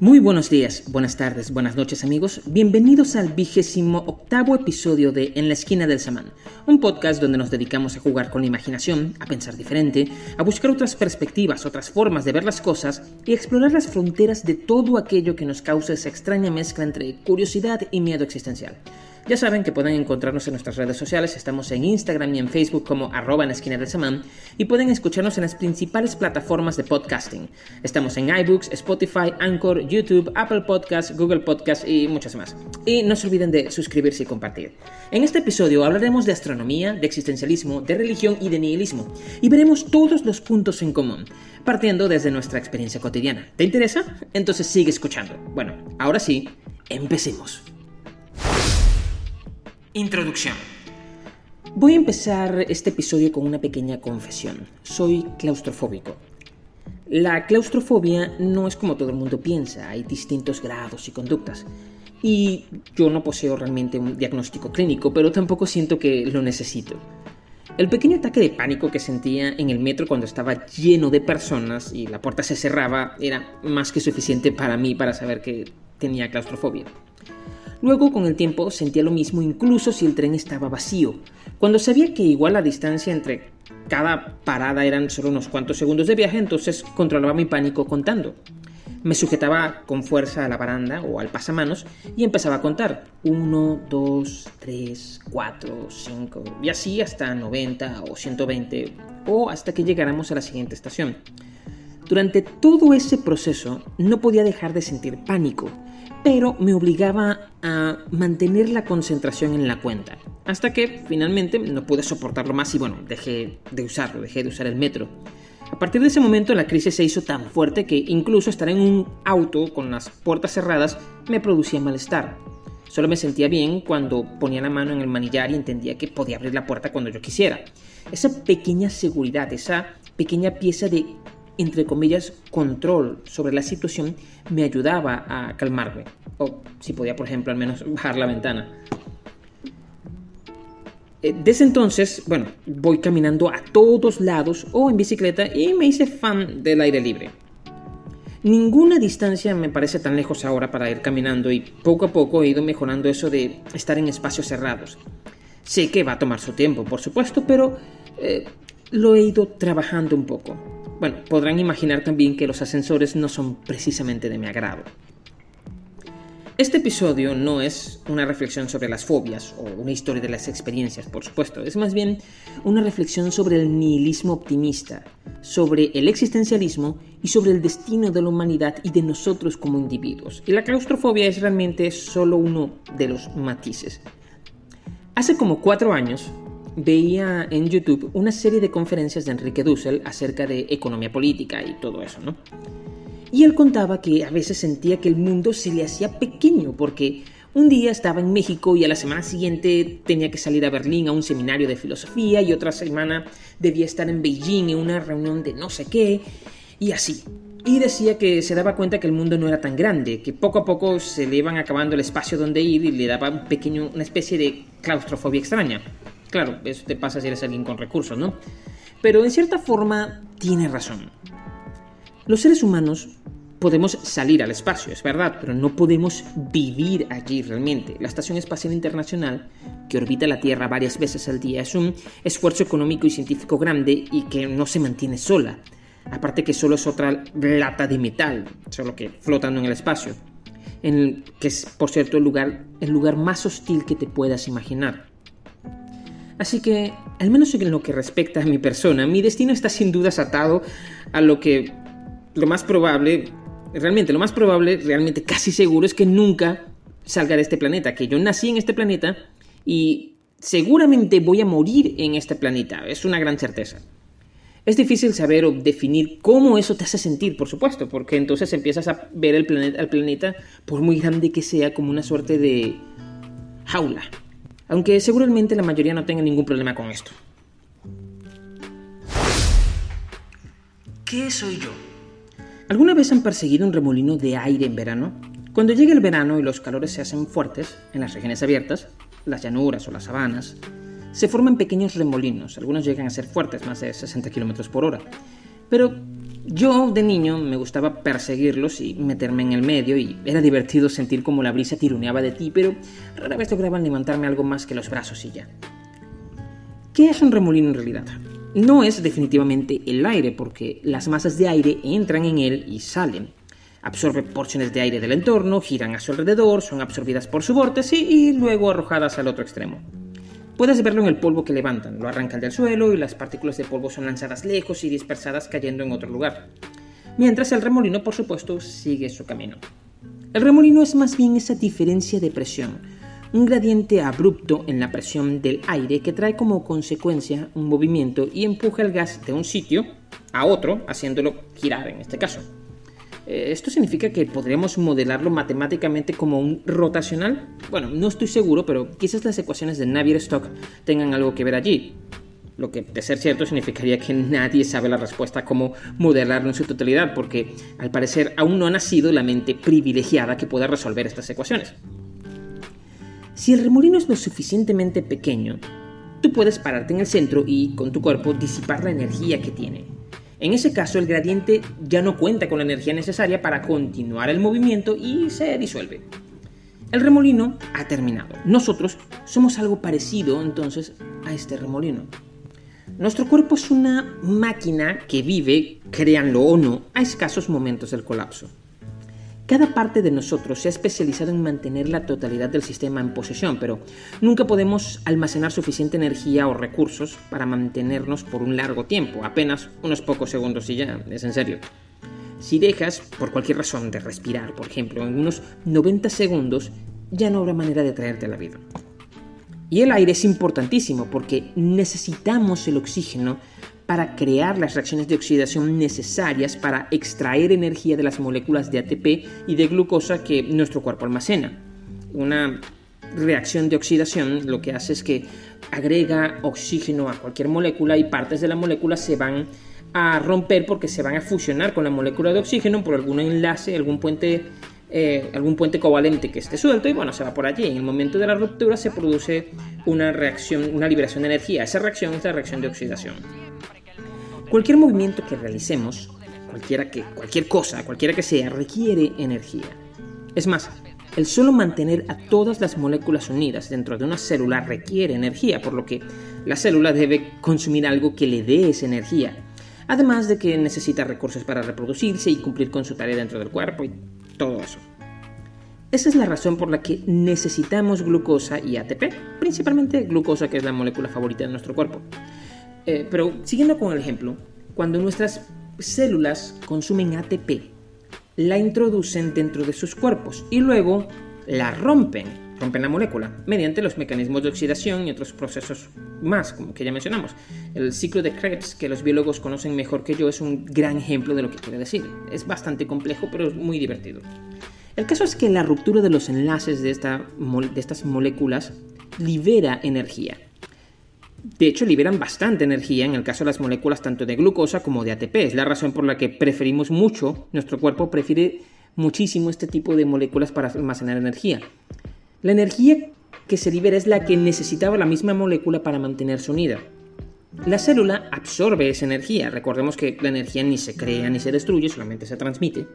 Muy buenos días, buenas tardes, buenas noches amigos. Bienvenidos al vigésimo octavo episodio de En la esquina del samán, un podcast donde nos dedicamos a jugar con la imaginación, a pensar diferente, a buscar otras perspectivas, otras formas de ver las cosas y explorar las fronteras de todo aquello que nos causa esa extraña mezcla entre curiosidad y miedo existencial. Ya saben que pueden encontrarnos en nuestras redes sociales, estamos en Instagram y en Facebook como arroba en esquina del samán y pueden escucharnos en las principales plataformas de podcasting. Estamos en iBooks, Spotify, Anchor, YouTube, Apple Podcasts, Google Podcasts y muchas más. Y no se olviden de suscribirse y compartir. En este episodio hablaremos de astronomía, de existencialismo, de religión y de nihilismo y veremos todos los puntos en común, partiendo desde nuestra experiencia cotidiana. ¿Te interesa? Entonces sigue escuchando. Bueno, ahora sí, empecemos. Introducción. Voy a empezar este episodio con una pequeña confesión. Soy claustrofóbico. La claustrofobia no es como todo el mundo piensa, hay distintos grados y conductas. Y yo no poseo realmente un diagnóstico clínico, pero tampoco siento que lo necesito. El pequeño ataque de pánico que sentía en el metro cuando estaba lleno de personas y la puerta se cerraba era más que suficiente para mí para saber que tenía claustrofobia. Luego, con el tiempo, sentía lo mismo incluso si el tren estaba vacío. Cuando sabía que igual la distancia entre cada parada eran solo unos cuantos segundos de viaje, entonces controlaba mi pánico contando. Me sujetaba con fuerza a la baranda o al pasamanos y empezaba a contar. 1, 2, 3, 4, 5 y así hasta 90 o 120 o hasta que llegáramos a la siguiente estación. Durante todo ese proceso no podía dejar de sentir pánico pero me obligaba a mantener la concentración en la cuenta. Hasta que finalmente no pude soportarlo más y bueno, dejé de usarlo, dejé de usar el metro. A partir de ese momento la crisis se hizo tan fuerte que incluso estar en un auto con las puertas cerradas me producía malestar. Solo me sentía bien cuando ponía la mano en el manillar y entendía que podía abrir la puerta cuando yo quisiera. Esa pequeña seguridad, esa pequeña pieza de entre comillas, control sobre la situación me ayudaba a calmarme. O si podía, por ejemplo, al menos bajar la ventana. Eh, desde entonces, bueno, voy caminando a todos lados o en bicicleta y me hice fan del aire libre. Ninguna distancia me parece tan lejos ahora para ir caminando y poco a poco he ido mejorando eso de estar en espacios cerrados. Sé que va a tomar su tiempo, por supuesto, pero eh, lo he ido trabajando un poco. Bueno, podrán imaginar también que los ascensores no son precisamente de mi agrado. Este episodio no es una reflexión sobre las fobias o una historia de las experiencias, por supuesto, es más bien una reflexión sobre el nihilismo optimista, sobre el existencialismo y sobre el destino de la humanidad y de nosotros como individuos. Y la claustrofobia es realmente solo uno de los matices. Hace como cuatro años, veía en YouTube una serie de conferencias de Enrique Dussel acerca de economía política y todo eso, ¿no? Y él contaba que a veces sentía que el mundo se le hacía pequeño porque un día estaba en México y a la semana siguiente tenía que salir a Berlín a un seminario de filosofía y otra semana debía estar en Beijing en una reunión de no sé qué y así. Y decía que se daba cuenta que el mundo no era tan grande, que poco a poco se le iban acabando el espacio donde ir y le daba un pequeño, una especie de claustrofobia extraña. Claro, eso te pasa si eres alguien con recursos, ¿no? Pero en cierta forma tiene razón. Los seres humanos podemos salir al espacio, es verdad, pero no podemos vivir allí realmente. La Estación Espacial Internacional, que orbita la Tierra varias veces al día, es un esfuerzo económico y científico grande y que no se mantiene sola. Aparte que solo es otra lata de metal, solo que flotando en el espacio. Que es, por cierto, el lugar, el lugar más hostil que te puedas imaginar. Así que, al menos en lo que respecta a mi persona, mi destino está sin dudas atado a lo que lo más probable, realmente lo más probable, realmente casi seguro es que nunca salga de este planeta, que yo nací en este planeta y seguramente voy a morir en este planeta, es una gran certeza. Es difícil saber o definir cómo eso te hace sentir, por supuesto, porque entonces empiezas a ver el planeta, al planeta, por muy grande que sea, como una suerte de jaula, aunque seguramente la mayoría no tenga ningún problema con esto. ¿Qué soy yo? ¿Alguna vez han perseguido un remolino de aire en verano? Cuando llega el verano y los calores se hacen fuertes en las regiones abiertas, las llanuras o las sabanas, se forman pequeños remolinos, algunos llegan a ser fuertes, más de 60 km por hora. Pero Yo de niño me gustaba perseguirlos y meterme en el medio y era divertido sentir como la brisa tironeaba de ti, pero rara vez lograban levantarme algo más que los brazos y ya. ¿Qué es un remolino en realidad? No es definitivamente el aire porque las masas de aire entran en él y salen. Absorbe porciones de aire del entorno, giran a su alrededor, son absorbidas por su vórtice y luego arrojadas al otro extremo. Puedes verlo en el polvo que levantan, lo arrancan del suelo y las partículas de polvo son lanzadas lejos y dispersadas cayendo en otro lugar. Mientras el remolino, por supuesto, sigue su camino. El remolino es más bien esa diferencia de presión, un gradiente abrupto en la presión del aire que trae como consecuencia un movimiento y empuja el gas de un sitio a otro, haciéndolo girar en este caso. Eh, ¿Esto significa que podríamos modelarlo matemáticamente como un rotacional? Bueno, no estoy seguro, pero quizás las ecuaciones de Navier-Stokes tengan algo que ver allí. Lo que, de ser cierto, significaría que nadie sabe la respuesta a cómo modelarlo en su totalidad, porque al parecer aún no ha nacido la mente privilegiada que pueda resolver estas ecuaciones. Si el remolino es lo suficientemente pequeño, tú puedes pararte en el centro y, con tu cuerpo, disipar la energía que tiene. En ese caso, el gradiente ya no cuenta con la energía necesaria para continuar el movimiento y se disuelve. El remolino ha terminado. Nosotros somos algo parecido entonces a este remolino. Nuestro cuerpo es una máquina que vive, créanlo o no, a escasos momentos del colapso. Cada parte de nosotros se ha especializado en mantener la totalidad del sistema en posesión, pero nunca podemos almacenar suficiente energía o recursos para mantenernos por un largo tiempo, apenas unos pocos segundos y ya, es en serio. Si dejas, por cualquier razón, de respirar, por ejemplo, en unos 90 segundos, ya no habrá manera de traerte a la vida. Y el aire es importantísimo porque necesitamos el oxígeno para crear las reacciones de oxidación necesarias para extraer energía de las moléculas de ATP y de glucosa que nuestro cuerpo almacena. Una reacción de oxidación lo que hace es que agrega oxígeno a cualquier molécula y partes de la molécula se van a romper porque se van a fusionar con la molécula de oxígeno por algún enlace, algún puente, eh, algún puente covalente que esté suelto y bueno, se va por allí. En el momento de la ruptura se produce una reacción, una liberación de energía. Esa reacción es la reacción de oxidación. Cualquier movimiento que realicemos, cualquiera que, cualquier cosa, cualquiera que sea, requiere energía. Es más, el solo mantener a todas las moléculas unidas dentro de una célula requiere energía, por lo que la célula debe consumir algo que le dé esa energía, además de que necesita recursos para reproducirse y cumplir con su tarea dentro del cuerpo y todo eso. Esa es la razón por la que necesitamos glucosa y ATP, principalmente glucosa que es la molécula favorita de nuestro cuerpo. Eh, pero siguiendo con el ejemplo, cuando nuestras células consumen ATP, la introducen dentro de sus cuerpos y luego la rompen, rompen la molécula, mediante los mecanismos de oxidación y otros procesos más, como que ya mencionamos. El ciclo de Krebs, que los biólogos conocen mejor que yo, es un gran ejemplo de lo que quiere decir. Es bastante complejo, pero es muy divertido. El caso es que la ruptura de los enlaces de, de estas moléculas libera energía de hecho, liberan bastante energía en el caso de las moléculas tanto de glucosa como de ATP. Es la razón por la que preferimos mucho, nuestro cuerpo prefiere muchísimo este tipo de moléculas para almacenar energía. La energía que se libera es la que necesitaba la misma molécula para mantenerse unida. La célula absorbe esa energía. Recordemos que la energía ni se crea ni se destruye, solamente se transmite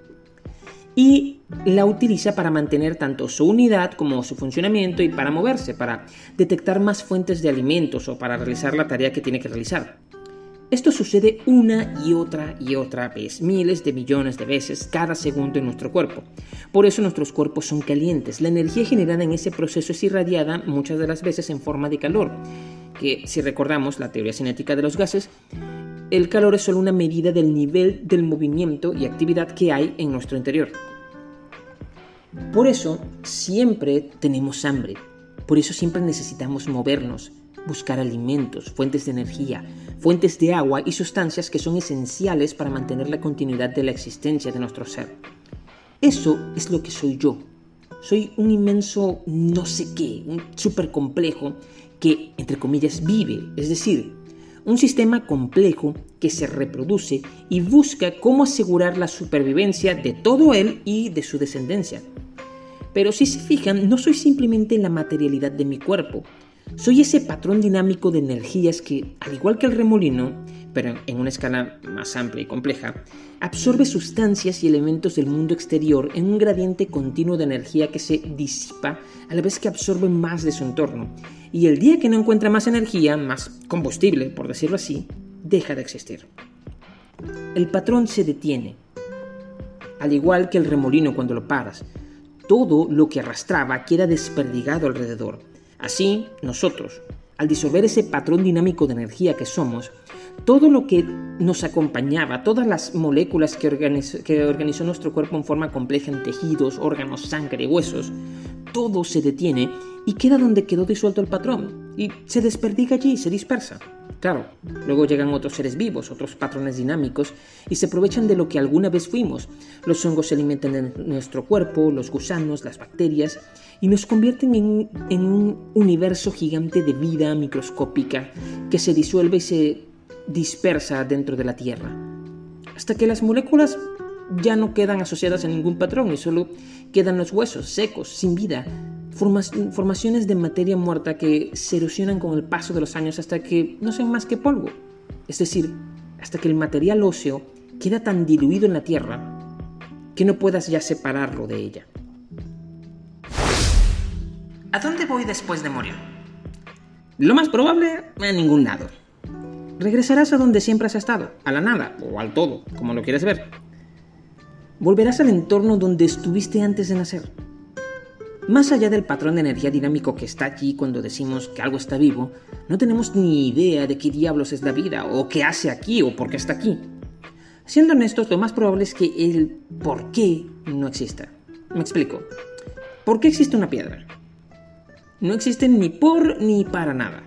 y la utiliza para mantener tanto su unidad como su funcionamiento y para moverse, para detectar más fuentes de alimentos o para realizar la tarea que tiene que realizar. Esto sucede una y otra y otra vez, miles de millones de veces cada segundo en nuestro cuerpo. Por eso nuestros cuerpos son calientes. La energía generada en ese proceso es irradiada muchas de las veces en forma de calor, que si recordamos la teoría cinética de los gases, el calor es solo una medida del nivel del movimiento y actividad que hay en nuestro interior. Por eso siempre tenemos hambre, por eso siempre necesitamos movernos, buscar alimentos, fuentes de energía, fuentes de agua y sustancias que son esenciales para mantener la continuidad de la existencia de nuestro ser. Eso es lo que soy yo. Soy un inmenso no sé qué, un súper complejo que, entre comillas, vive, es decir, un sistema complejo que se reproduce y busca cómo asegurar la supervivencia de todo él y de su descendencia. Pero si se fijan, no soy simplemente la materialidad de mi cuerpo, soy ese patrón dinámico de energías que, al igual que el remolino, pero en una escala más amplia y compleja, absorbe sustancias y elementos del mundo exterior en un gradiente continuo de energía que se disipa a la vez que absorbe más de su entorno. Y el día que no encuentra más energía, más combustible, por decirlo así, deja de existir. El patrón se detiene, al igual que el remolino cuando lo paras. Todo lo que arrastraba queda desperdigado alrededor. Así, nosotros, al disolver ese patrón dinámico de energía que somos, todo lo que nos acompañaba, todas las moléculas que, organizó, nuestro cuerpo en forma compleja en tejidos, órganos, sangre, huesos, todo se detiene y queda donde quedó disuelto el patrón y se desperdiga allí, se dispersa. Claro, luego llegan otros seres vivos, otros patrones dinámicos, y se aprovechan de lo que alguna vez fuimos. Los hongos se alimentan de nuestro cuerpo, los gusanos, las bacterias, y nos convierten en, en un universo gigante de vida microscópica que se disuelve y se dispersa dentro de la Tierra, hasta que las moléculas ya no quedan asociadas a ningún patrón y solo quedan los huesos secos, sin vida, formaciones de materia muerta que se erosionan con el paso de los años hasta que no sean más que polvo, es decir, hasta que el material óseo queda tan diluido en la Tierra que no puedas ya separarlo de ella. ¿A dónde voy después de morir? Lo más probable, a ningún lado regresarás a donde siempre has estado, a la nada o al todo, como lo quieres ver. Volverás al entorno donde estuviste antes de nacer. Más allá del patrón de energía dinámico que está allí cuando decimos que algo está vivo, no tenemos ni idea de qué diablos es la vida, o qué hace aquí, o por qué está aquí. Siendo honestos, lo más probable es que el por qué no exista. Me explico. ¿Por qué existe una piedra? No existe ni por ni para nada.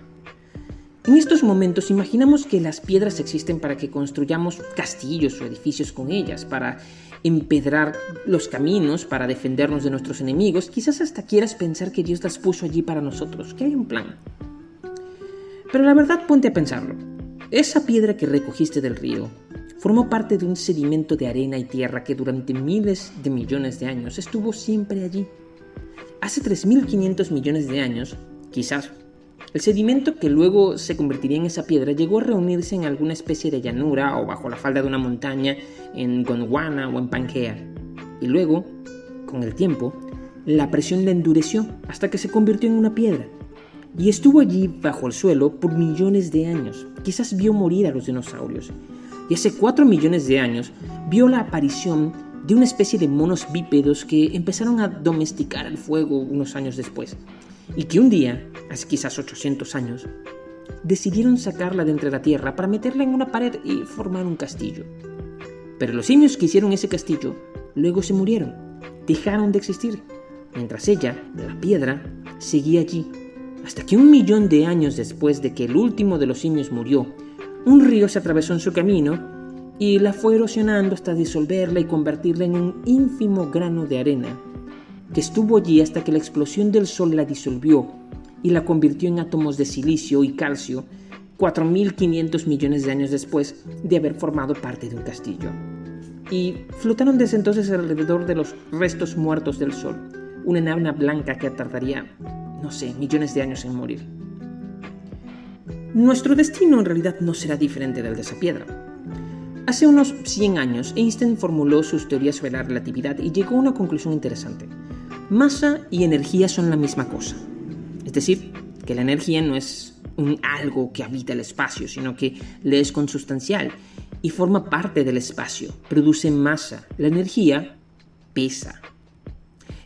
En estos momentos imaginamos que las piedras existen para que construyamos castillos o edificios con ellas, para empedrar los caminos, para defendernos de nuestros enemigos. Quizás hasta quieras pensar que Dios las puso allí para nosotros, que hay un plan. Pero la verdad ponte a pensarlo. Esa piedra que recogiste del río formó parte de un sedimento de arena y tierra que durante miles de millones de años estuvo siempre allí. Hace 3.500 millones de años, quizás el sedimento que luego se convertiría en esa piedra llegó a reunirse en alguna especie de llanura o bajo la falda de una montaña en Gondwana o en Pangea. Y luego, con el tiempo, la presión la endureció hasta que se convirtió en una piedra. Y estuvo allí bajo el suelo por millones de años. Quizás vio morir a los dinosaurios. Y hace cuatro millones de años vio la aparición de una especie de monos bípedos que empezaron a domesticar el fuego unos años después y que un día, hace quizás 800 años, decidieron sacarla de entre la tierra para meterla en una pared y formar un castillo. Pero los simios que hicieron ese castillo luego se murieron, dejaron de existir, mientras ella, la piedra, seguía allí, hasta que un millón de años después de que el último de los simios murió, un río se atravesó en su camino y la fue erosionando hasta disolverla y convertirla en un ínfimo grano de arena que estuvo allí hasta que la explosión del Sol la disolvió y la convirtió en átomos de silicio y calcio 4.500 millones de años después de haber formado parte de un castillo. Y flotaron desde entonces alrededor de los restos muertos del Sol, una enana blanca que tardaría, no sé, millones de años en morir. Nuestro destino en realidad no será diferente del de esa piedra. Hace unos 100 años, Einstein formuló sus teorías sobre la relatividad y llegó a una conclusión interesante masa y energía son la misma cosa. Es decir, que la energía no es un algo que habita el espacio, sino que le es consustancial y forma parte del espacio, produce masa. La energía pesa.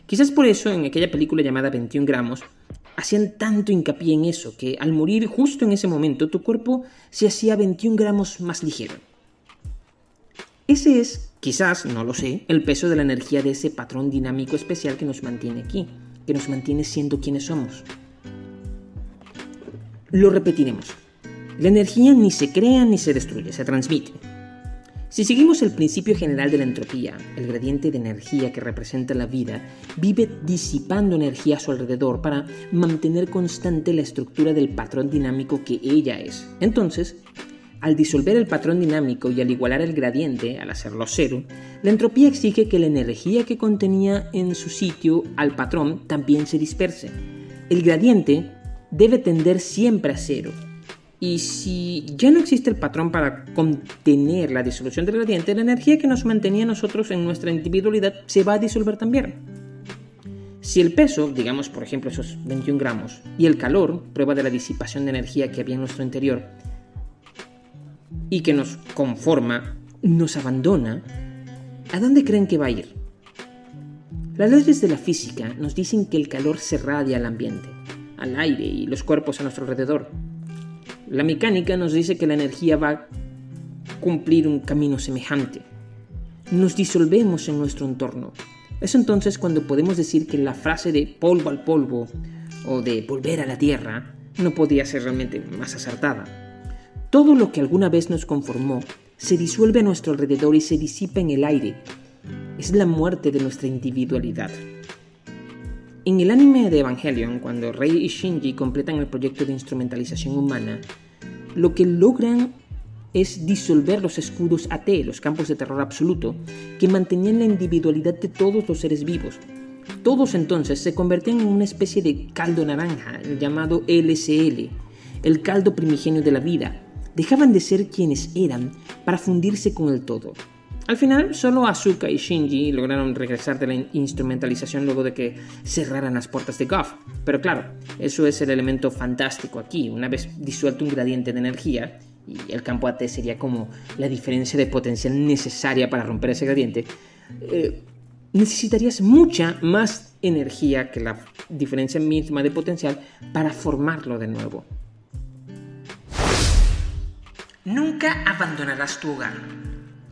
Quizás por eso en aquella película llamada 21 gramos hacían tanto hincapié en eso, que al morir justo en ese momento tu cuerpo se hacía 21 gramos más ligero. Ese es Quizás, no lo sé, el peso de la energía de ese patrón dinámico especial que nos mantiene aquí, que nos mantiene siendo quienes somos. Lo repetiremos. La energía ni se crea ni se destruye, se transmite. Si seguimos el principio general de la entropía, el gradiente de energía que representa la vida vive disipando energía a su alrededor para mantener constante la estructura del patrón dinámico que ella es. Entonces, al disolver el patrón dinámico y al igualar el gradiente, al hacerlo cero, la entropía exige que la energía que contenía en su sitio al patrón también se disperse. El gradiente debe tender siempre a cero. Y si ya no existe el patrón para contener la disolución del gradiente, la energía que nos mantenía nosotros en nuestra individualidad se va a disolver también. Si el peso, digamos por ejemplo esos 21 gramos, y el calor, prueba de la disipación de energía que había en nuestro interior, y que nos conforma, nos abandona, ¿a dónde creen que va a ir? Las leyes de la física nos dicen que el calor se radia al ambiente, al aire y los cuerpos a nuestro alrededor. La mecánica nos dice que la energía va a cumplir un camino semejante. Nos disolvemos en nuestro entorno. Es entonces cuando podemos decir que la frase de polvo al polvo o de volver a la tierra no podía ser realmente más acertada. Todo lo que alguna vez nos conformó se disuelve a nuestro alrededor y se disipa en el aire. Es la muerte de nuestra individualidad. En el anime de Evangelion, cuando Rei y Shinji completan el proyecto de instrumentalización humana, lo que logran es disolver los escudos AT, los campos de terror absoluto, que mantenían la individualidad de todos los seres vivos. Todos entonces se convertían en una especie de caldo naranja llamado LCL, el caldo primigenio de la vida. Dejaban de ser quienes eran para fundirse con el todo. Al final, solo Asuka y Shinji lograron regresar de la instrumentalización luego de que cerraran las puertas de Goff. Pero claro, eso es el elemento fantástico aquí. Una vez disuelto un gradiente de energía, y el campo AT sería como la diferencia de potencial necesaria para romper ese gradiente, eh, necesitarías mucha más energía que la diferencia misma de potencial para formarlo de nuevo. Nunca abandonarás tu hogar.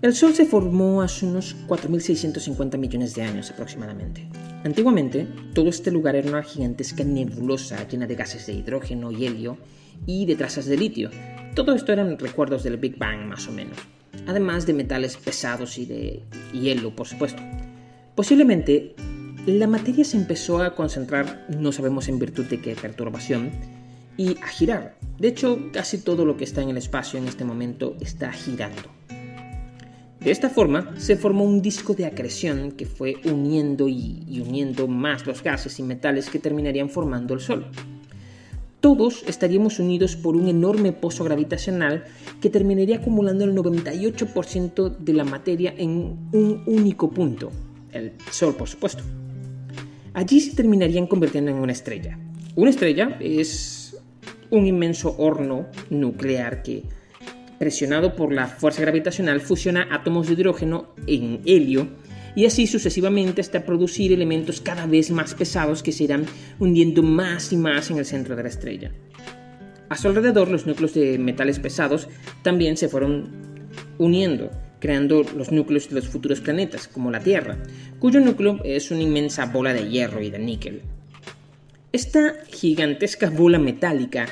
El Sol se formó hace unos 4.650 millones de años aproximadamente. Antiguamente, todo este lugar era una gigantesca nebulosa llena de gases de hidrógeno y helio y de trazas de litio. Todo esto eran recuerdos del Big Bang más o menos, además de metales pesados y de hielo, por supuesto. Posiblemente, la materia se empezó a concentrar, no sabemos en virtud de qué perturbación, y a girar. De hecho, casi todo lo que está en el espacio en este momento está girando. De esta forma se formó un disco de acreción que fue uniendo y, uniendo más los gases y metales que terminarían formando el Sol. Todos estaríamos unidos por un enorme pozo gravitacional que terminaría acumulando el 98% de la materia en un único punto, el Sol por supuesto. Allí se terminarían convirtiendo en una estrella. Una estrella es un inmenso horno nuclear que presionado por la fuerza gravitacional, fusiona átomos de hidrógeno en helio y así sucesivamente hasta producir elementos cada vez más pesados que se irán hundiendo más y más en el centro de la estrella. A su alrededor, los núcleos de metales pesados también se fueron uniendo, creando los núcleos de los futuros planetas, como la Tierra, cuyo núcleo es una inmensa bola de hierro y de níquel. Esta gigantesca bola metálica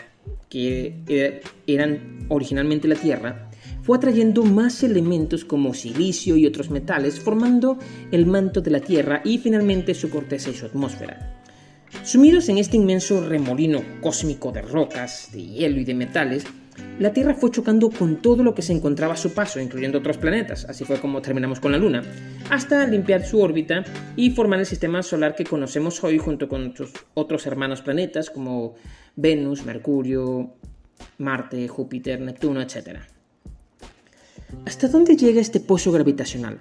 que eran originalmente la Tierra, fue atrayendo más elementos como silicio y otros metales, formando el manto de la Tierra y finalmente su corteza y su atmósfera. Sumidos en este inmenso remolino cósmico de rocas, de hielo y de metales, la Tierra fue chocando con todo lo que se encontraba a su paso, incluyendo otros planetas, así fue como terminamos con la Luna, hasta limpiar su órbita y formar el sistema solar que conocemos hoy junto con sus otros hermanos planetas como Venus, Mercurio, Marte, Júpiter, Neptuno, etc. ¿Hasta dónde llega este pozo gravitacional?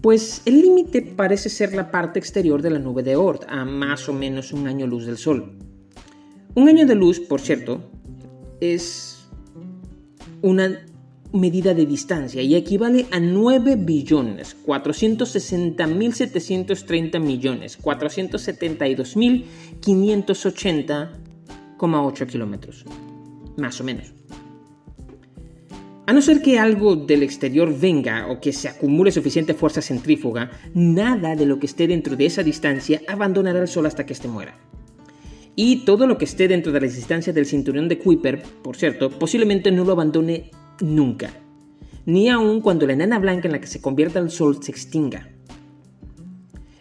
Pues el límite parece ser la parte exterior de la nube de Oort, a más o menos un año luz del Sol. Un año de luz, por cierto, es una medida de distancia y equivale a 9 billones 460.730 millones 472.580 8 kilómetros, más o menos. A no ser que algo del exterior venga o que se acumule suficiente fuerza centrífuga, nada de lo que esté dentro de esa distancia abandonará el Sol hasta que éste muera. Y todo lo que esté dentro de la distancia del cinturón de Kuiper, por cierto, posiblemente no lo abandone nunca. Ni aun cuando la enana blanca en la que se convierta el Sol se extinga.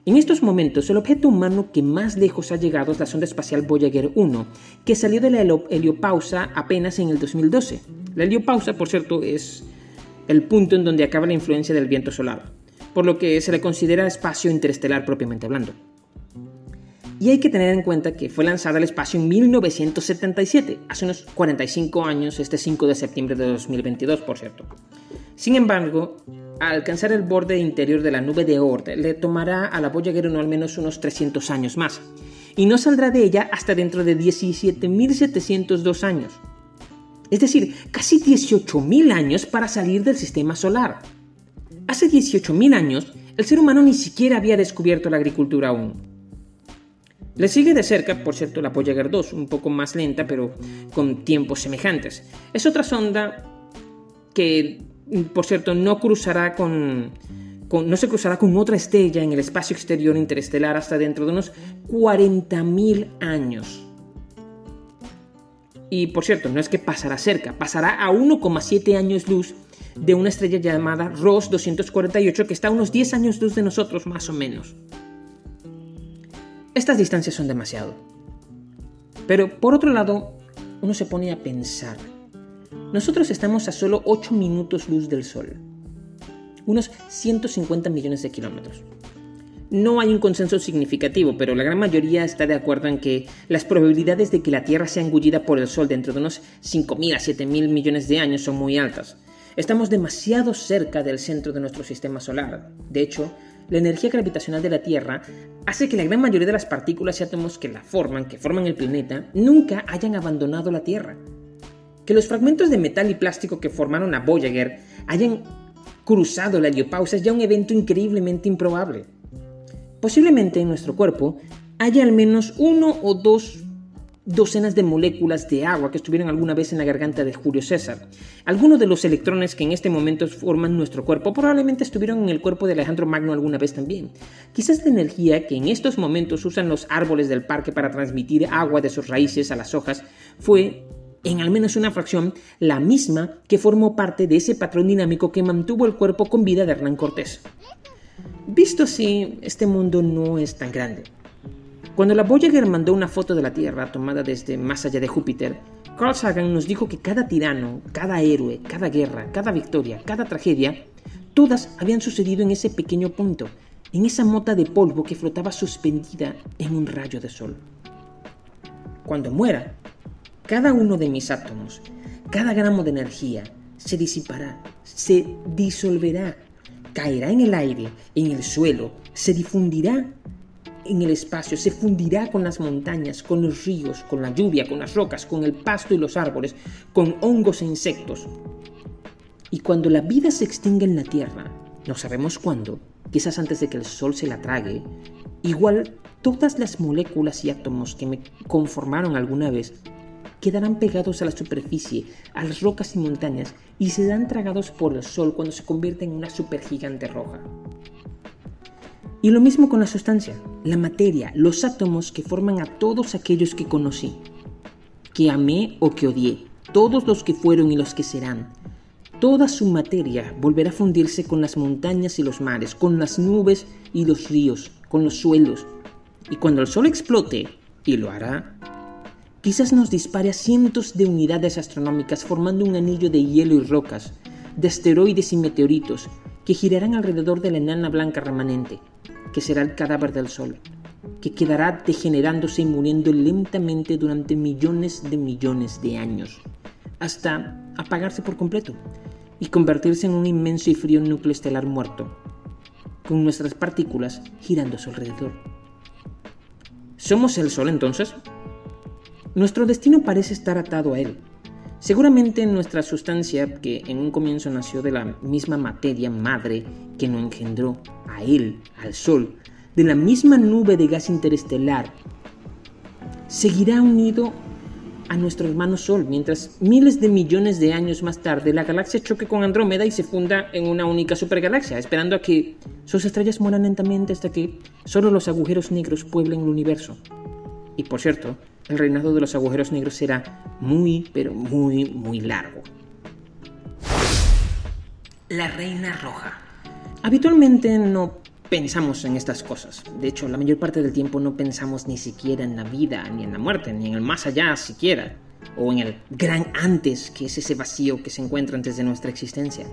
En estos momentos, el objeto humano que más lejos ha llegado es la sonda espacial Voyager 1, que salió de la heliopausa apenas en el 2012. La heliopausa, por cierto, es el punto en donde acaba la influencia del viento solar, por lo que se le considera espacio interestelar propiamente hablando. Y hay que tener en cuenta que fue lanzada al espacio en 1977, hace unos 45 años, este 5 de septiembre de 2022, por cierto. Sin embargo, al alcanzar el borde interior de la nube de Oort, le tomará a la Voyager no al menos unos 300 años más, y no saldrá de ella hasta dentro de 17.702 años. Es decir, casi 18.000 años para salir del sistema solar. Hace 18.000 años, el ser humano ni siquiera había descubierto la agricultura aún. Le sigue de cerca, por cierto, la Voyager 2, un poco más lenta, pero con tiempos semejantes. Es otra sonda que, por cierto, no cruzará con, no se cruzará con otra estrella en el espacio exterior interestelar hasta dentro de unos 40.000 años. Y por cierto, no es que pasará cerca, pasará a 1,7 años luz de una estrella llamada Ross 248 que está a unos 10 años luz de nosotros más o menos. Estas distancias son demasiado. Pero por otro lado, uno se pone a pensar. Nosotros estamos a solo 8 minutos luz del Sol, unos 150 millones de kilómetros. No hay un consenso significativo, pero la gran mayoría está de acuerdo en que las probabilidades de que la Tierra sea engullida por el Sol dentro de unos 5.000 a 7.000 millones de años son muy altas. Estamos demasiado cerca del centro de nuestro sistema solar. De hecho, la energía gravitacional de la Tierra hace que la gran mayoría de las partículas y átomos que la forman, que forman el planeta, nunca hayan abandonado la Tierra. Que los fragmentos de metal y plástico que formaron a Voyager hayan cruzado la heliopausa es ya un evento increíblemente improbable. Posiblemente en nuestro cuerpo haya al menos uno o dos docenas de moléculas de agua que estuvieron alguna vez en la garganta de Julio César. Algunos de los electrones que en este momento forman nuestro cuerpo probablemente estuvieron en el cuerpo de Alejandro Magno alguna vez también. Quizás la energía que en estos momentos usan los árboles del parque para transmitir agua de sus raíces a las hojas fue en al menos una fracción, la misma que formó parte de ese patrón dinámico que mantuvo el cuerpo con vida de Hernán Cortés. Visto así, este mundo no es tan grande. Cuando la Voyager mandó una foto de la Tierra tomada desde más allá de Júpiter, Carl Sagan nos dijo que cada tirano, cada héroe, cada guerra, cada victoria, cada tragedia, todas habían sucedido en ese pequeño punto, en esa mota de polvo que flotaba suspendida en un rayo de sol. Cuando muera, cada uno de mis átomos, cada gramo de energía, se disipará, se disolverá, caerá en el aire, en el suelo, se difundirá en el espacio, se fundirá con las montañas, con los ríos, con la lluvia, con las rocas, con el pasto y los árboles, con hongos e insectos. Y cuando la vida se extinga en la Tierra, no sabemos cuándo, quizás antes de que el Sol se la trague, igual todas las moléculas y átomos que me conformaron alguna vez quedarán pegados a la superficie, a las rocas y montañas, y serán tragados por el Sol cuando se convierta en una supergigante roja. Y lo mismo con la sustancia, la materia, los átomos que forman a todos aquellos que conocí, que amé o que odié, todos los que fueron y los que serán. Toda su materia volverá a fundirse con las montañas y los mares, con las nubes y los ríos, con los suelos. Y cuando el sol explote, y lo hará, quizás nos dispare a cientos de unidades astronómicas formando un anillo de hielo y rocas, de asteroides y meteoritos, que girarán alrededor de la enana blanca remanente, que será el cadáver del Sol, que quedará degenerándose y muriendo lentamente durante millones de millones de años, hasta apagarse por completo y convertirse en un inmenso y frío núcleo estelar muerto, con nuestras partículas girando a su alrededor. ¿Somos el Sol entonces? Nuestro destino parece estar atado a él. Seguramente nuestra sustancia, que en un comienzo nació de la misma materia madre que nos engendró a él, al Sol, de la misma nube de gas interestelar, seguirá unido a nuestro hermano Sol, mientras miles de millones de años más tarde la galaxia choque con Andrómeda y se funda en una única supergalaxia, esperando a que sus estrellas mueran lentamente hasta que solo los agujeros negros pueblen el universo. Y por cierto, el reinado de los agujeros negros será muy, pero muy, muy largo. La Reina Roja. Habitualmente no pensamos en estas cosas. De hecho, la mayor parte del tiempo no pensamos ni siquiera en la vida, ni en la muerte, ni en el más allá siquiera, o en el gran antes, que es ese vacío que se encuentra antes de nuestra existencia.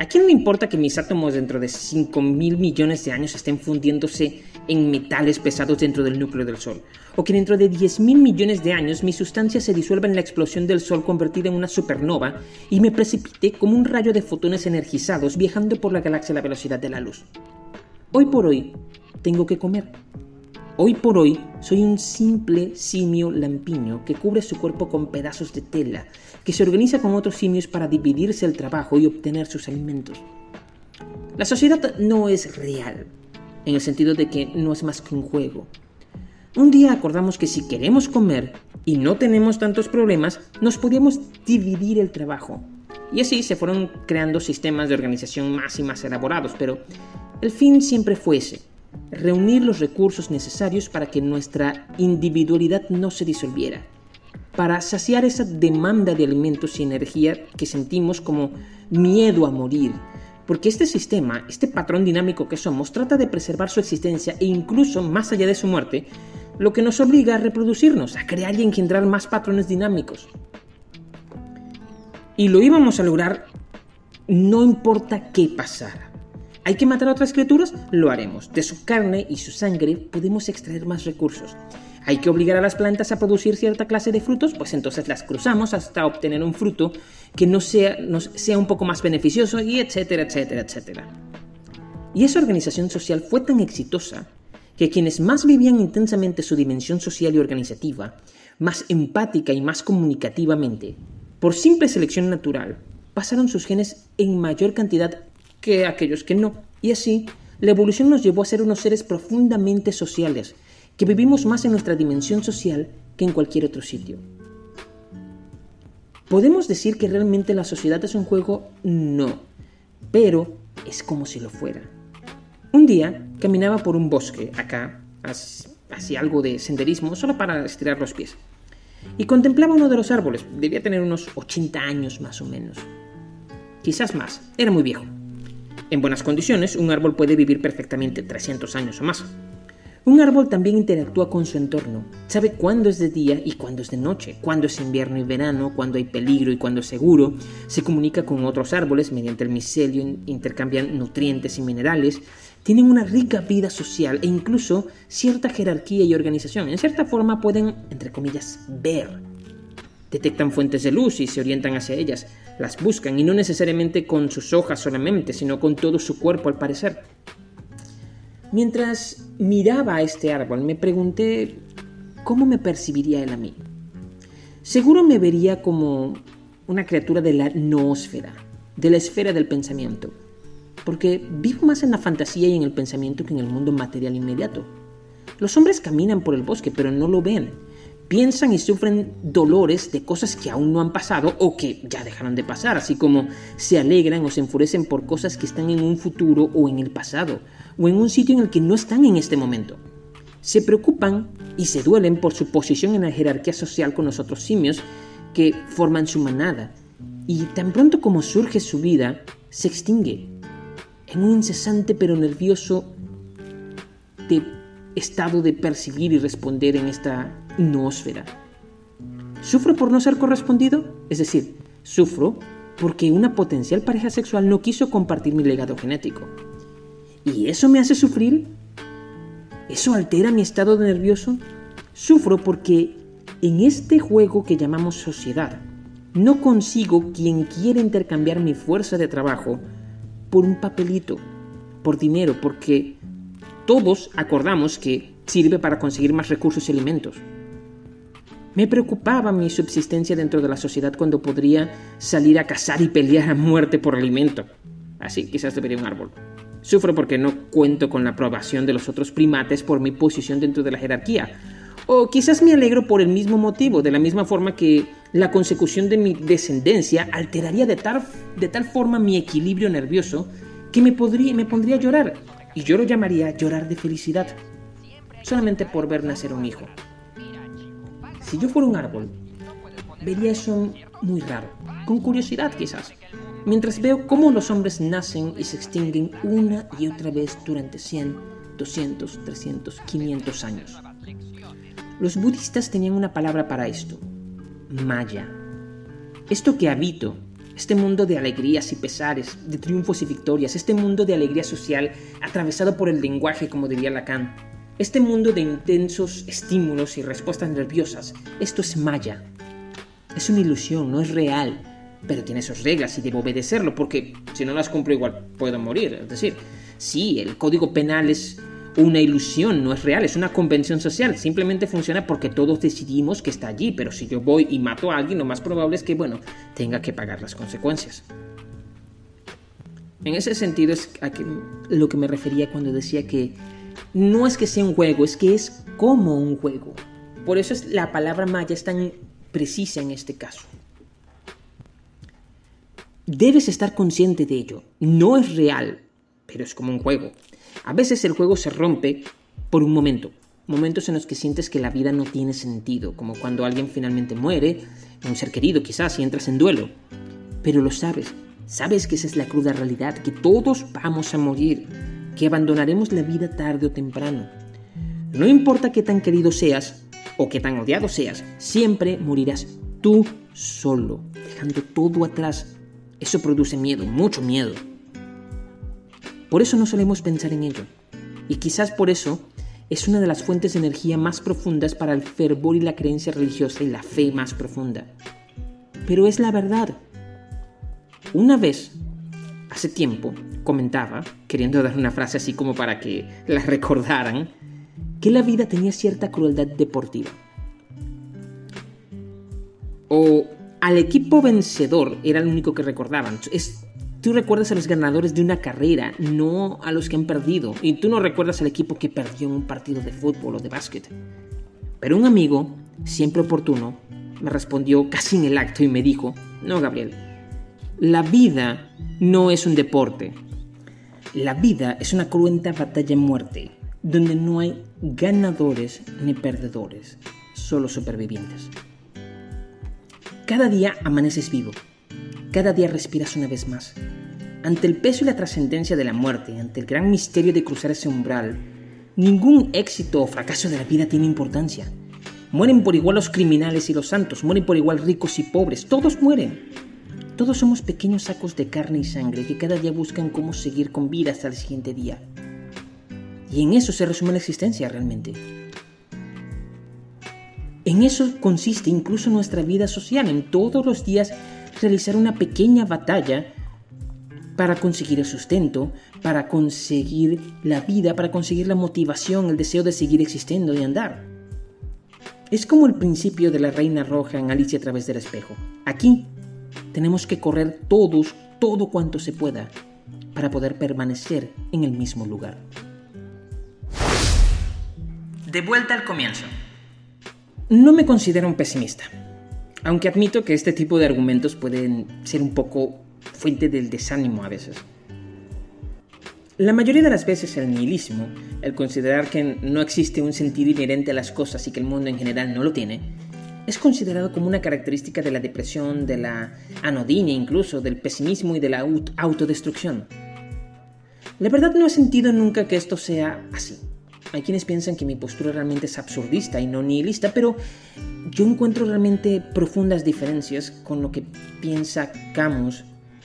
¿A quién le importa que mis átomos dentro de 5 mil millones de años estén fundiéndose en metales pesados dentro del núcleo del Sol? ¿O que dentro de 10 mil millones de años mi sustancia se disuelva en la explosión del Sol convertida en una supernova y me precipite como un rayo de fotones energizados viajando por la galaxia a la velocidad de la luz? Hoy por hoy, tengo que comer. Hoy por hoy soy un simple simio lampiño que cubre su cuerpo con pedazos de tela, que se organiza con otros simios para dividirse el trabajo y obtener sus alimentos. La sociedad no es real, en el sentido de que no es más que un juego. Un día acordamos que si queremos comer y no tenemos tantos problemas, nos podíamos dividir el trabajo. Y así se fueron creando sistemas de organización más y más elaborados, pero el fin siempre fue ese, reunir los recursos necesarios para que nuestra individualidad no se disolviera, para saciar esa demanda de alimentos y energía que sentimos como miedo a morir, porque este sistema, este patrón dinámico que somos, trata de preservar su existencia e incluso más allá de su muerte, lo que nos obliga a reproducirnos, a crear y engendrar más patrones dinámicos. Y lo íbamos a lograr no importa qué pasara. ¿Hay que matar a otras criaturas? Lo haremos. De su carne y su sangre podemos extraer más recursos. ¿Hay que obligar a las plantas a producir cierta clase de frutos? Pues entonces las cruzamos hasta obtener un fruto que nos sea, nos sea un poco más beneficioso y etcétera, etcétera, etcétera. Y esa organización social fue tan exitosa que quienes más vivían intensamente su dimensión social y organizativa, más empática y más comunicativamente, por simple selección natural, pasaron sus genes en mayor cantidad que aquellos que no. Y así, la evolución nos llevó a ser unos seres profundamente sociales, que vivimos más en nuestra dimensión social que en cualquier otro sitio. ¿Podemos decir que realmente la sociedad es un juego? No, pero es como si lo fuera. Un día caminaba por un bosque, acá, hacía algo de senderismo, solo para estirar los pies, y contemplaba uno de los árboles, debía tener unos 80 años más o menos. Quizás más, era muy viejo. En buenas condiciones, un árbol puede vivir perfectamente 300 años o más. Un árbol también interactúa con su entorno, sabe cuándo es de día y cuándo es de noche, cuándo es invierno y verano, cuándo hay peligro y cuándo es seguro, se comunica con otros árboles mediante el micelio, intercambian nutrientes y minerales, tienen una rica vida social e incluso cierta jerarquía y organización. En cierta forma pueden, entre comillas, ver. Detectan fuentes de luz y se orientan hacia ellas, las buscan y no necesariamente con sus hojas solamente, sino con todo su cuerpo al parecer. Mientras miraba a este árbol me pregunté cómo me percibiría él a mí. Seguro me vería como una criatura de la noósfera, de la esfera del pensamiento, porque vivo más en la fantasía y en el pensamiento que en el mundo material inmediato. Los hombres caminan por el bosque, pero no lo ven, piensan y sufren dolores de cosas que aún no han pasado o que ya dejaron de pasar, así como se alegran o se enfurecen por cosas que están en un futuro o en el pasado, o en un sitio en el que no están en este momento. Se preocupan y se duelen por su posición en la jerarquía social con los otros simios que forman su manada, y tan pronto como surge su vida, se extingue en un incesante pero nervioso de estado de percibir y responder en esta noósfera. ¿Sufro por no ser correspondido? Es decir, sufro porque una potencial pareja sexual no quiso compartir mi legado genético. ¿Y eso me hace sufrir? ¿Eso altera mi estado de nervioso? Sufro porque en este juego que llamamos sociedad, no consigo quien quiera intercambiar mi fuerza de trabajo por un papelito, por dinero, porque todos acordamos que sirve para conseguir más recursos y alimentos. Me preocupaba mi subsistencia dentro de la sociedad cuando podría salir a cazar y pelear a muerte por alimento. Así quizás debería un árbol. Sufro porque no cuento con la aprobación de los otros primates por mi posición dentro de la jerarquía. O quizás me alegro por el mismo motivo, de la misma forma que la consecución de mi descendencia alteraría de tal, de tal forma mi equilibrio nervioso que me, podría, me pondría a llorar. Y yo lo llamaría llorar de felicidad, solamente por ver nacer un hijo. Si yo fuera un árbol, vería eso muy raro, con curiosidad quizás, mientras veo cómo los hombres nacen y se extinguen una y otra vez durante 100, 200, 300, 500 años. Los budistas tenían una palabra para esto, maya. Esto que habito, este mundo de alegrías y pesares, de triunfos y victorias, este mundo de alegría social atravesado por el lenguaje, como diría Lacan, este mundo de intensos estímulos y respuestas nerviosas, esto es Maya. Es una ilusión, no es real, pero tiene sus reglas y debo obedecerlo porque si no las cumplo igual puedo morir. Es decir, sí, el código penal es una ilusión, no es real, es una convención social, simplemente funciona porque todos decidimos que está allí, pero si yo voy y mato a alguien, lo más probable es que, bueno, tenga que pagar las consecuencias. En ese sentido es a lo que me refería cuando decía que no es que sea un juego, es que es como un juego. Por eso es la palabra maya es tan precisa en este caso. Debes estar consciente de ello. No es real, pero es como un juego. A veces el juego se rompe por un momento, momentos en los que sientes que la vida no tiene sentido, como cuando alguien finalmente muere, un ser querido quizás, y entras en duelo. Pero lo sabes, sabes que esa es la cruda realidad, que todos vamos a morir, que abandonaremos la vida tarde o temprano. No importa qué tan querido seas o qué tan odiado seas, siempre morirás tú solo, dejando todo atrás. Eso produce miedo, mucho miedo. Por eso no solemos pensar en ello. Y quizás por eso es una de las fuentes de energía más profundas para el fervor y la creencia religiosa y la fe más profunda. Pero es la verdad. Una vez, hace tiempo, comentaba, queriendo dar una frase así como para que la recordaran, que la vida tenía cierta crueldad deportiva. O al equipo vencedor era el único que recordaban. Es Tú recuerdas a los ganadores de una carrera, no a los que han perdido. Y tú no recuerdas al equipo que perdió en un partido de fútbol o de básquet. Pero un amigo, siempre oportuno, me respondió casi en el acto y me dijo, no, Gabriel, la vida no es un deporte. La vida es una cruenta batalla en muerte, donde no hay ganadores ni perdedores, solo supervivientes. Cada día amaneces vivo cada día respiras una vez más. Ante el peso y la trascendencia de la muerte, ante el gran misterio de cruzar ese umbral, ningún éxito o fracaso de la vida tiene importancia. Mueren por igual los criminales y los santos, mueren por igual ricos y pobres, todos mueren. Todos somos pequeños sacos de carne y sangre que cada día buscan cómo seguir con vida hasta el siguiente día. Y en eso se resume la existencia realmente. En eso consiste incluso nuestra vida social, en todos los días realizar una pequeña batalla para conseguir el sustento, para conseguir la vida, para conseguir la motivación, el deseo de seguir existiendo y andar. Es como el principio de la reina roja en Alicia a través del espejo. Aquí tenemos que correr todos, todo cuanto se pueda, para poder permanecer en el mismo lugar. De vuelta al comienzo. No me considero un pesimista. Aunque admito que este tipo de argumentos pueden ser un poco fuente del desánimo a veces. La mayoría de las veces el nihilismo, el considerar que no existe un sentido inherente a las cosas y que el mundo en general no lo tiene, es considerado como una característica de la depresión, de la anodinia incluso, del pesimismo y de la autodestrucción. La verdad no he sentido nunca que esto sea así. Hay quienes piensan que mi postura realmente es absurdista y no nihilista, pero yo encuentro realmente profundas diferencias con lo que piensa Camus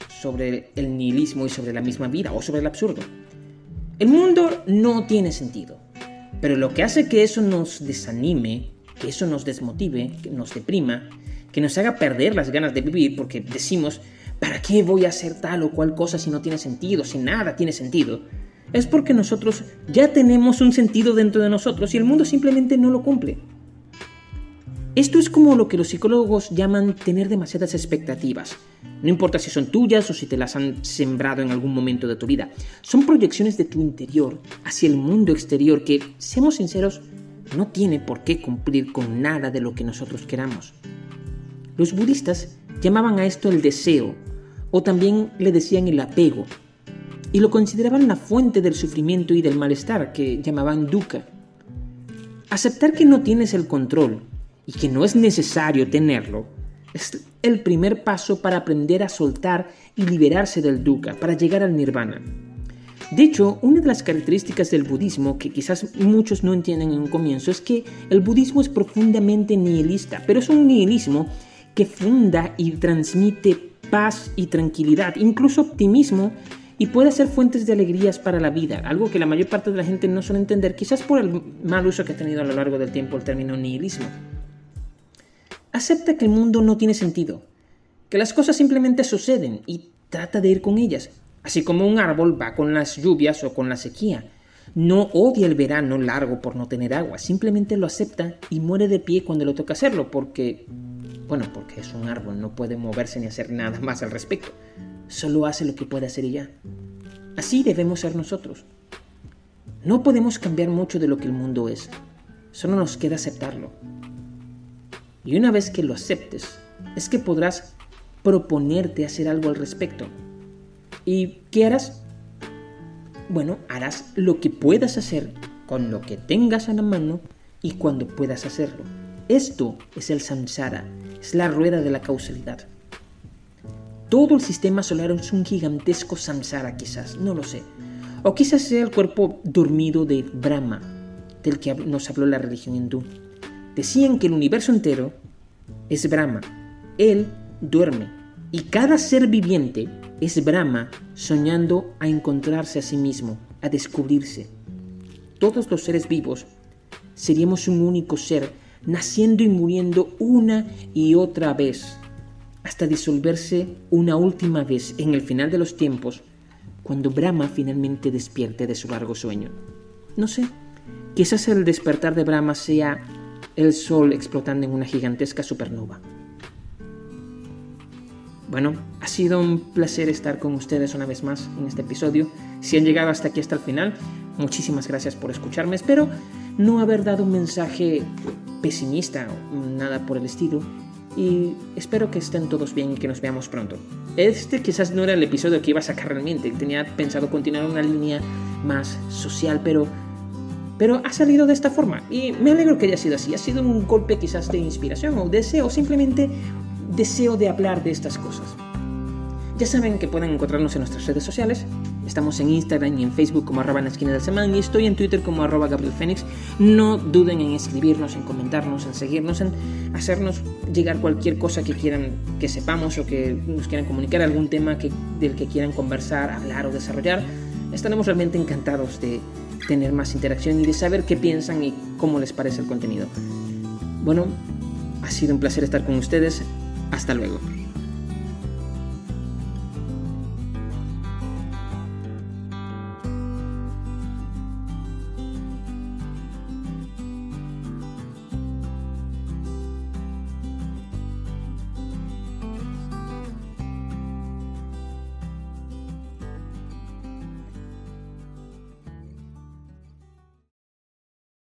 sobre el nihilismo y sobre la misma vida o sobre el absurdo. El mundo no tiene sentido, pero lo que hace que eso nos desanime, que eso nos desmotive, que nos deprima, que nos haga perder las ganas de vivir porque decimos, ¿para qué voy a hacer tal o cual cosa si no tiene sentido, si nada tiene sentido? Es porque nosotros ya tenemos un sentido dentro de nosotros y el mundo simplemente no lo cumple. Esto es como lo que los psicólogos llaman tener demasiadas expectativas. No importa si son tuyas o si te las han sembrado en algún momento de tu vida. Son proyecciones de tu interior hacia el mundo exterior que, seamos sinceros, no tiene por qué cumplir con nada de lo que nosotros queramos. Los budistas llamaban a esto el deseo, o también le decían el apego, y lo consideraban la fuente del sufrimiento y del malestar que llamaban dukkha. Aceptar que no tienes el control y que no es necesario tenerlo, es el primer paso para aprender a soltar y liberarse del dukkha, para llegar al nirvana. De hecho, una de las características del budismo que quizás muchos no entienden en un comienzo es que el budismo es profundamente nihilista, pero es un nihilismo que funda y transmite paz y tranquilidad, incluso optimismo, y puede ser fuentes de alegrías para la vida, algo que la mayor parte de la gente no suele entender, quizás por el mal uso que ha tenido a lo largo del tiempo el término nihilismo. Acepta que el mundo no tiene sentido, que las cosas simplemente suceden y trata de ir con ellas, así como un árbol va con las lluvias o con la sequía. No odia el verano largo por no tener agua, simplemente lo acepta y muere de pie cuando le toca hacerlo, porque, bueno, porque es un árbol, no puede moverse ni hacer nada más al respecto. Solo hace lo que puede hacer y ya. Así debemos ser nosotros. No podemos cambiar mucho de lo que el mundo es, solo nos queda aceptarlo. Y una vez que lo aceptes, es que podrás proponerte hacer algo al respecto. ¿Y qué harás? Bueno, harás lo que puedas hacer con lo que tengas a la mano y cuando puedas hacerlo. Esto es el samsara, es la rueda de la causalidad. Todo el sistema solar es un gigantesco samsara quizás, no lo sé. O quizás sea el cuerpo dormido de Brahma, del que nos habló la religión hindú. Decían que el universo entero es Brahma. Él duerme y cada ser viviente es Brahma soñando a encontrarse a sí mismo, a descubrirse. Todos los seres vivos seríamos un único ser, naciendo y muriendo una y otra vez, hasta disolverse una última vez en el final de los tiempos, cuando Brahma finalmente despierte de su largo sueño. No sé, quizás el despertar de Brahma sea el Sol explotando en una gigantesca supernova. Bueno, ha sido un placer estar con ustedes una vez más en este episodio. Si han llegado hasta aquí hasta el final, muchísimas gracias por escucharme. Espero no haber dado un mensaje pesimista o nada por el estilo. Y espero que estén todos bien y que nos veamos pronto. Este quizás no era el episodio que iba a sacar realmente. Tenía pensado continuar una línea más social, pero pero ha salido de esta forma y me alegro que haya sido así. Ha sido un golpe quizás de inspiración o deseo, simplemente deseo de hablar de estas cosas. Ya saben que pueden encontrarnos en nuestras redes sociales. Estamos en Instagram y en Facebook como arroba en la esquina del semana y estoy en Twitter como arroba Gabriel Fénix. No duden en escribirnos, en comentarnos, en seguirnos, en hacernos llegar cualquier cosa que quieran que sepamos o que nos quieran comunicar, algún tema que, del que quieran conversar, hablar o desarrollar. Estaremos realmente encantados de tener más interacción y de saber qué piensan y cómo les parece el contenido. Bueno, ha sido un placer estar con ustedes. Hasta luego.